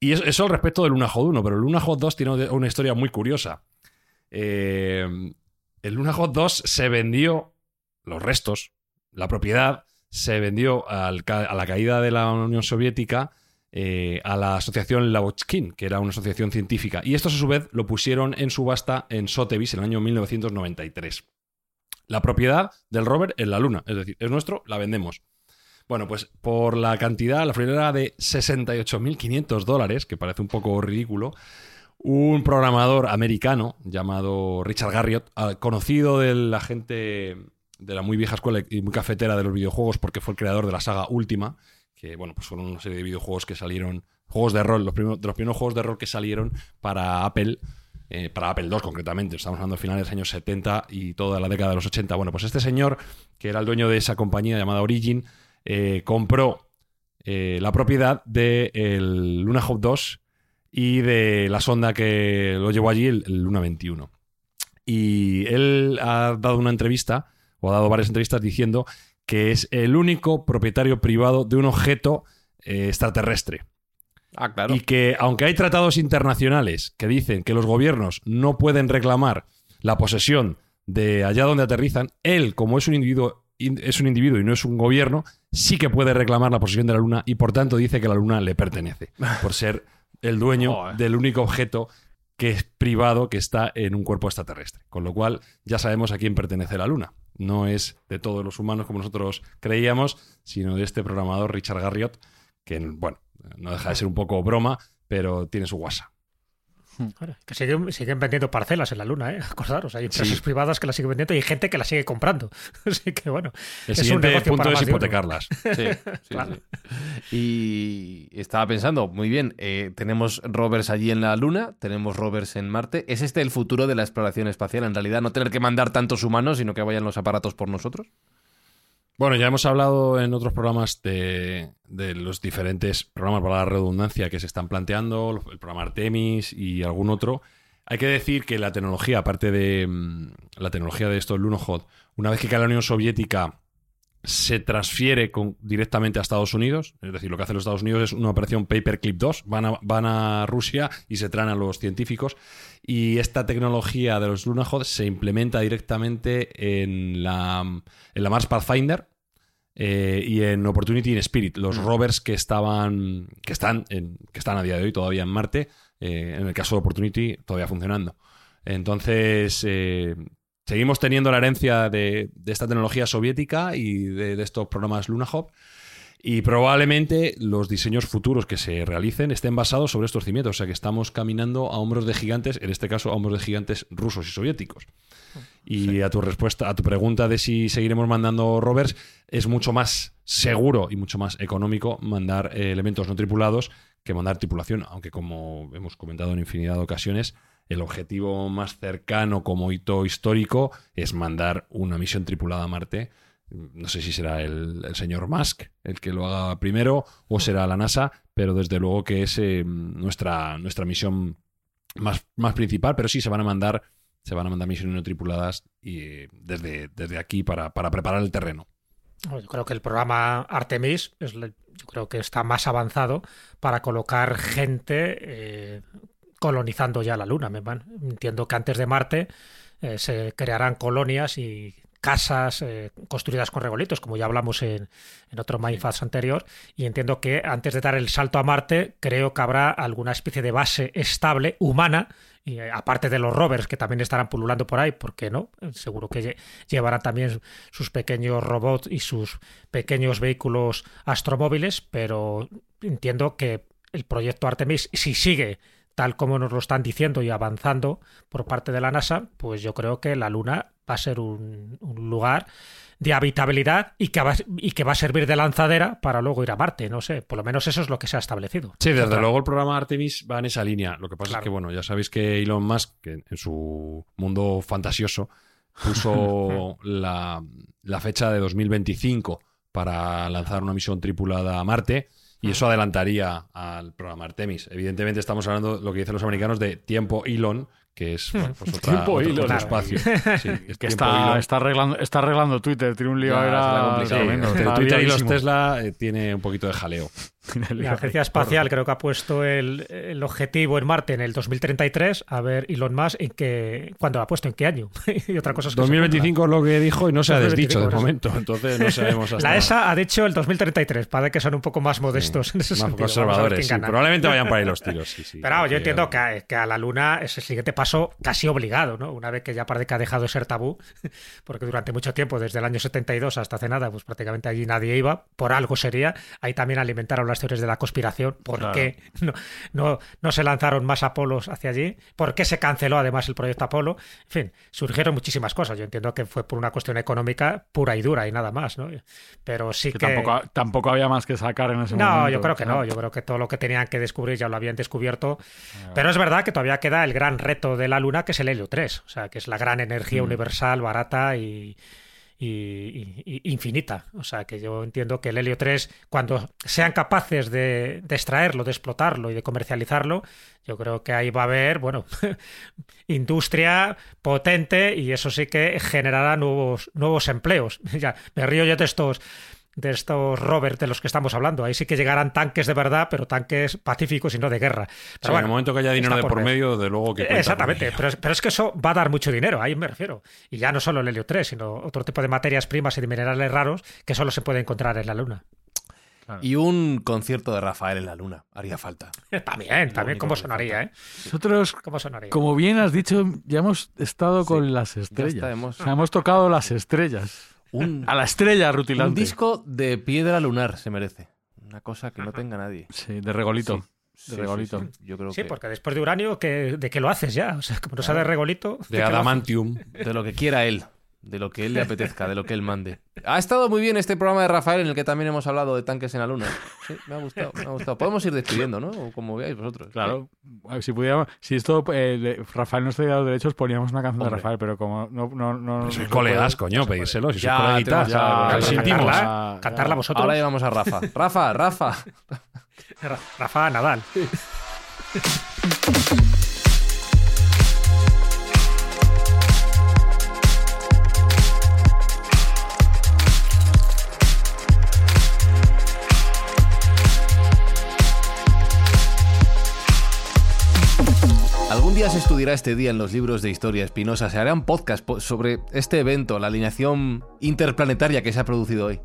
Y eso, eso al respecto del Lunohod 1, pero el Lunohod 2 tiene una historia muy curiosa. eh, el Luna Hot 2 se vendió, los restos, la propiedad, se vendió al a la caída de la Unión Soviética eh, a la asociación Lavochkin, que era una asociación científica. Y estos a su vez lo pusieron en subasta en Sotheby's en el año 1993. La propiedad del rover en la Luna, es decir, es nuestro, la vendemos. Bueno, pues por la cantidad, la fronera de 68.500 dólares, que parece un poco ridículo, un programador americano llamado Richard Garriott, ah, conocido de la gente de la muy vieja escuela y muy cafetera de los videojuegos porque fue el creador de la saga Última, que bueno, pues fueron una serie de videojuegos que salieron, juegos de rol, los primeros, de los primeros juegos de rol que salieron para Apple, eh, para Apple II concretamente, estamos hablando de finales de los años 70 y toda la década de los 80. Bueno, pues este señor, que era el dueño de esa compañía llamada Origin, eh, compró eh, la propiedad del Luna Hub 2 y de la sonda que lo llevó allí, el, el Luna 21. Y él ha dado una entrevista, o ha dado varias entrevistas diciendo que es el único propietario privado de un objeto eh, extraterrestre. Ah, claro. Y que aunque hay tratados internacionales que dicen que los gobiernos no pueden reclamar la posesión de allá donde aterrizan, él, como es un individuo, in- es un individuo y no es un gobierno, sí que puede reclamar la posesión de la luna y por tanto dice que la luna le pertenece, por ser el dueño del único objeto que es privado que está en un cuerpo extraterrestre. Con lo cual ya sabemos a quién pertenece la luna. No es de todos los humanos como nosotros creíamos, sino de este programador Richard Garriott, que, bueno, no deja de ser un poco broma, pero tiene su guasa. Claro, que siguen, siguen vendiendo parcelas en la luna, ¿eh? Acordaros, hay empresas Sí. privadas que las siguen vendiendo y hay gente que las sigue comprando. Así que bueno, El es un negocio punto para es hipotecarlas. Sí, sí, Claro. sí. Y estaba pensando, muy bien, eh, tenemos rovers allí en la Luna, tenemos rovers en Marte. ¿Es este el futuro de la exploración espacial? En realidad, no tener que mandar tantos humanos, sino que vayan los aparatos por nosotros. Bueno, ya hemos hablado en otros programas de, de los diferentes programas para la redundancia que se están planteando, el programa Artemis y algún otro. Hay que decir que la tecnología, aparte de mm, la tecnología de esto, el Lunohod, una vez que cae la Unión Soviética, se transfiere con- directamente a Estados Unidos. Es decir, lo que hacen los Estados Unidos es una operación Paperclip 2. Van a, van a Rusia y se traen a los científicos. Y esta tecnología de los Lunohod se implementa directamente en la, en la Mars Pathfinder eh, y en Opportunity en Spirit, los rovers que estaban que están en- que están a día de hoy todavía en Marte, eh, en el caso de Opportunity todavía funcionando. Entonces eh, seguimos teniendo la herencia de, de esta tecnología soviética y de, de estos programas LunaHop. Y probablemente los diseños futuros que se realicen estén basados sobre estos cimientos. O sea que estamos caminando a hombros de gigantes, en este caso a hombros de gigantes rusos y soviéticos. Y a tu respuesta, a tu pregunta de si seguiremos mandando rovers, es mucho más seguro y mucho más económico mandar eh, elementos no tripulados que mandar tripulación. Aunque como hemos comentado en infinidad de ocasiones, el objetivo más cercano como hito histórico es mandar una misión tripulada a Marte. No sé si será el, señor Musk el que lo haga primero o será la NASA, pero desde luego que es eh, nuestra, nuestra misión más, más principal, pero sí se van a mandar se van a mandar misiones no tripuladas y eh, desde, desde aquí para, para preparar el terreno. Yo creo que el programa Artemis es, yo creo que está más avanzado para colocar gente eh, colonizando ya la Luna. Entiendo que antes de Marte eh, se crearán colonias y casas eh, construidas con regolitos, como ya hablamos en, en otro Mindfast anterior. Y entiendo que antes de dar el salto a Marte, creo que habrá alguna especie de base estable, humana, y eh, aparte de los rovers que también estarán pululando por ahí, ¿por qué no? Seguro que lle- llevarán también sus pequeños robots y sus pequeños vehículos astromóviles, pero entiendo que el proyecto Artemis, si sigue tal como nos lo están diciendo y avanzando por parte de la NASA, pues yo creo que la Luna va a ser un, un lugar de habitabilidad y que, va, y que va a servir de lanzadera para luego ir a Marte, no sé, por lo menos eso es lo que se ha establecido. Sí, desde luego el programa Artemis va en esa línea. Lo que pasa Claro. es que, bueno, ya sabéis que Elon Musk, que en su mundo fantasioso, puso la, la fecha de 2025 para lanzar una misión tripulada a Marte. Y eso adelantaría al programa Artemis. Evidentemente estamos hablando de lo que dicen los americanos de tiempo Elon, que es bueno, pues otra, Tiempo otro, Elon. otro espacio. Sí, es Que está, está, arreglando, está arreglando Twitter, tiene un lío ahora Twitter y los. Tesla eh, tiene un poquito de jaleo. La Agencia Espacial creo que ha puesto el, el, objetivo en Marte en el 2033. A ver, Elon Musk, ¿en qué, ¿cuándo lo ha puesto? ¿En qué año? y otra cosa es que 2025 es lo que dijo y no se ha desdicho de momento. Entonces no sabemos hasta La ESA ha dicho el 2033. Parece que son un poco más modestos en ese más sentido. conservadores. Sí, probablemente vayan para ahí los tiros. Sí, sí, Pero yo entiendo que a, que a, la Luna es el siguiente paso casi obligado, ¿no? Una vez que ya parece que ha dejado de ser tabú, porque durante mucho tiempo, desde el año 72 hasta hace nada, pues prácticamente allí nadie iba. Por algo sería. Ahí también alimentaron las teorías de la conspiración ¿Por claro. qué no, no, no, se lanzaron más Apolos hacia allí? ¿Por qué se canceló además el proyecto Apolo? En fin, surgieron muchísimas cosas. Yo entiendo que fue por una cuestión económica pura y dura y nada más, ¿no? Pero sí que... que... Tampoco, tampoco, había más que sacar en ese no, momento. No, yo creo que no. Yo creo que todo lo que tenían que descubrir ya lo habían descubierto. Pero es verdad que todavía queda el gran reto de la Luna, que es el helio 3. O sea, que es la gran energía mm. universal, barata y y, infinita. O sea, que yo entiendo que el helio 3, cuando sean capaces de, de, extraerlo, de explotarlo y de comercializarlo, yo creo que ahí va a haber, bueno, industria potente y eso sí que generará nuevos, nuevos empleos. ya, me río yo de estos de estos rovers de los que estamos hablando. Ahí sí que llegarán tanques de verdad, pero tanques pacíficos y no de guerra. Pero sí, bueno, en el momento que haya dinero de por, por medio, de luego que... Exactamente, pero es, pero es, que eso va a dar mucho dinero, ahí me refiero. Y ya no solo el helio 3, sino otro tipo de materias primas y de minerales raros que solo se puede encontrar en la Luna. Claro. Y un concierto de Rafael en la Luna haría falta. También, también cómo sonaría, ¿eh? Nosotros, ¿Cómo sonaría? como bien has dicho, ya hemos estado sí, con las estrellas. Está, hemos... O sea, hemos tocado las estrellas. Un, a la estrella rutilante. Un disco de piedra lunar se merece. Una cosa que no tenga nadie. Sí, de regolito. Sí, de regolito. Sí, Yo creo sí que... porque después de uranio, ¿de qué lo haces ya? O sea, como no sea de regolito. De adamantium. De lo que quiera él. De lo que él le apetezca, de lo que él mande. Ha estado muy bien este programa de Rafael en el que también hemos hablado de tanques en la luna. Sí, me ha gustado, me ha gustado. Podemos ir despidiendo, ¿no? O como veáis vosotros. Claro. Si pudiéramos, si esto eh, Rafael nos cediera los derechos, poníamos una canción Hombre. de Rafael, pero como no, no, no, sois no colegas, puede- coño, pedírselo. Si sois Ya, coleguitas, ya- ya, ya- sentimos. Cantarla, cantarla vosotros. Ahora llevamos a Rafa. Rafa, Rafa. Ra- Rafa Nadal. Algún estudiará este día en los libros de historia espinosa. Se harán podcast po- sobre este evento, la alineación interplanetaria que se ha producido hoy.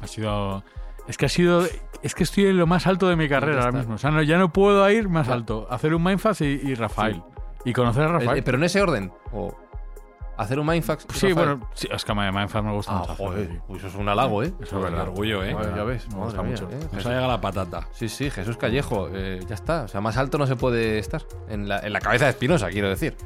Ha sido. Es que ha sido. Es que estoy en lo más alto de mi carrera ahora mismo. O sea, no, ya no puedo ir más alto. Hacer un Mindfast y, y Rafael. Y conocer a Rafael. Eh, pero en ese orden. O hacer un mindfax. sí, Rafael. bueno, sí, es que Mindfast me gusta Ah, mucho. joder. Uy, eso es un halago, ¿eh? Eso es verdad. orgullo, ¿eh? Ya, ya ves. Me gusta mía, mucho. ¿eh? Nos ha llegado la patata. Sí, sí, Jesús Callejo. eh, ya está. O sea, más alto no se puede estar. En la, en la cabeza de Espinosa, quiero decir.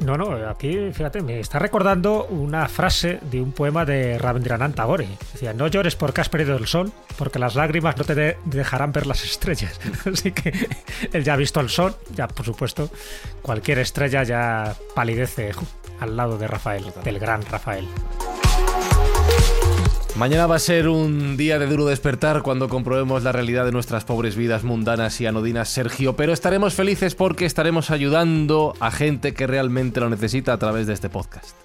No, no, aquí, fíjate, me está recordando una frase de un poema de Rabindranath Tagore. Decía, no llores porque has perdido el sol, porque las lágrimas no te de- dejarán ver las estrellas. Así que él ya ha visto el sol, ya por supuesto, cualquier estrella ya palidece al lado de Rafael, del gran Rafael. Mañana va a ser un día de duro despertar cuando comprobemos la realidad de nuestras pobres vidas mundanas y anodinas, Sergio, pero estaremos felices porque estaremos ayudando a gente que realmente lo necesita a través de este podcast.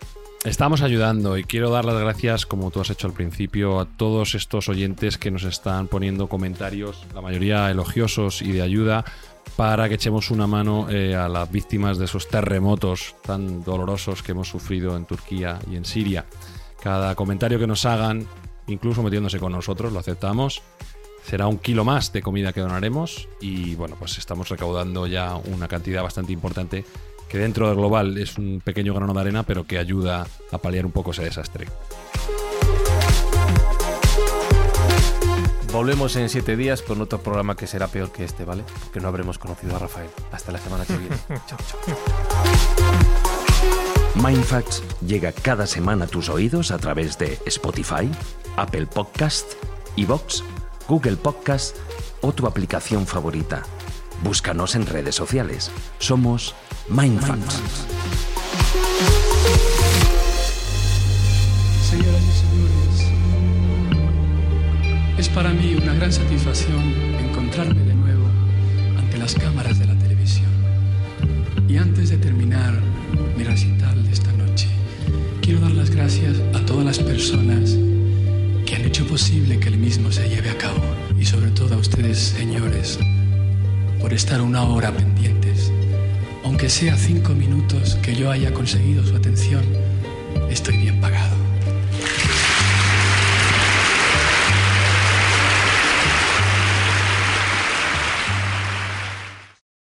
Estamos ayudando y quiero dar las gracias, como tú has hecho al principio, a todos estos oyentes que nos están poniendo comentarios, la mayoría elogiosos y de ayuda, para que echemos una mano eh, a las víctimas de esos terremotos tan dolorosos que hemos sufrido en Turquía y en Siria. Cada comentario que nos hagan, incluso metiéndose con nosotros, lo aceptamos. Será un kilo más de comida que donaremos y bueno, pues estamos recaudando ya una cantidad bastante importante que dentro del global es un pequeño grano de arena, pero que ayuda a paliar un poco ese desastre. Volvemos en siete días con otro programa que será peor que este, ¿vale? Porque no habremos conocido a Rafael. Hasta la semana que viene. chao, chao. Mindfacts llega cada semana a tus oídos a través de Spotify, Apple Podcast, Evox, Google Podcast o tu aplicación favorita. Búscanos en redes sociales. Somos Mindfacts. Señoras y señores, es para mí una gran satisfacción encontrarme de nuevo ante las cámaras de la televisión. Y antes de terminar gracias a todas las personas que han hecho posible que el mismo se lleve a cabo y sobre todo a ustedes, señores, por estar una hora pendientes. Aunque sea cinco minutos que yo haya conseguido su atención, estoy bien pagado.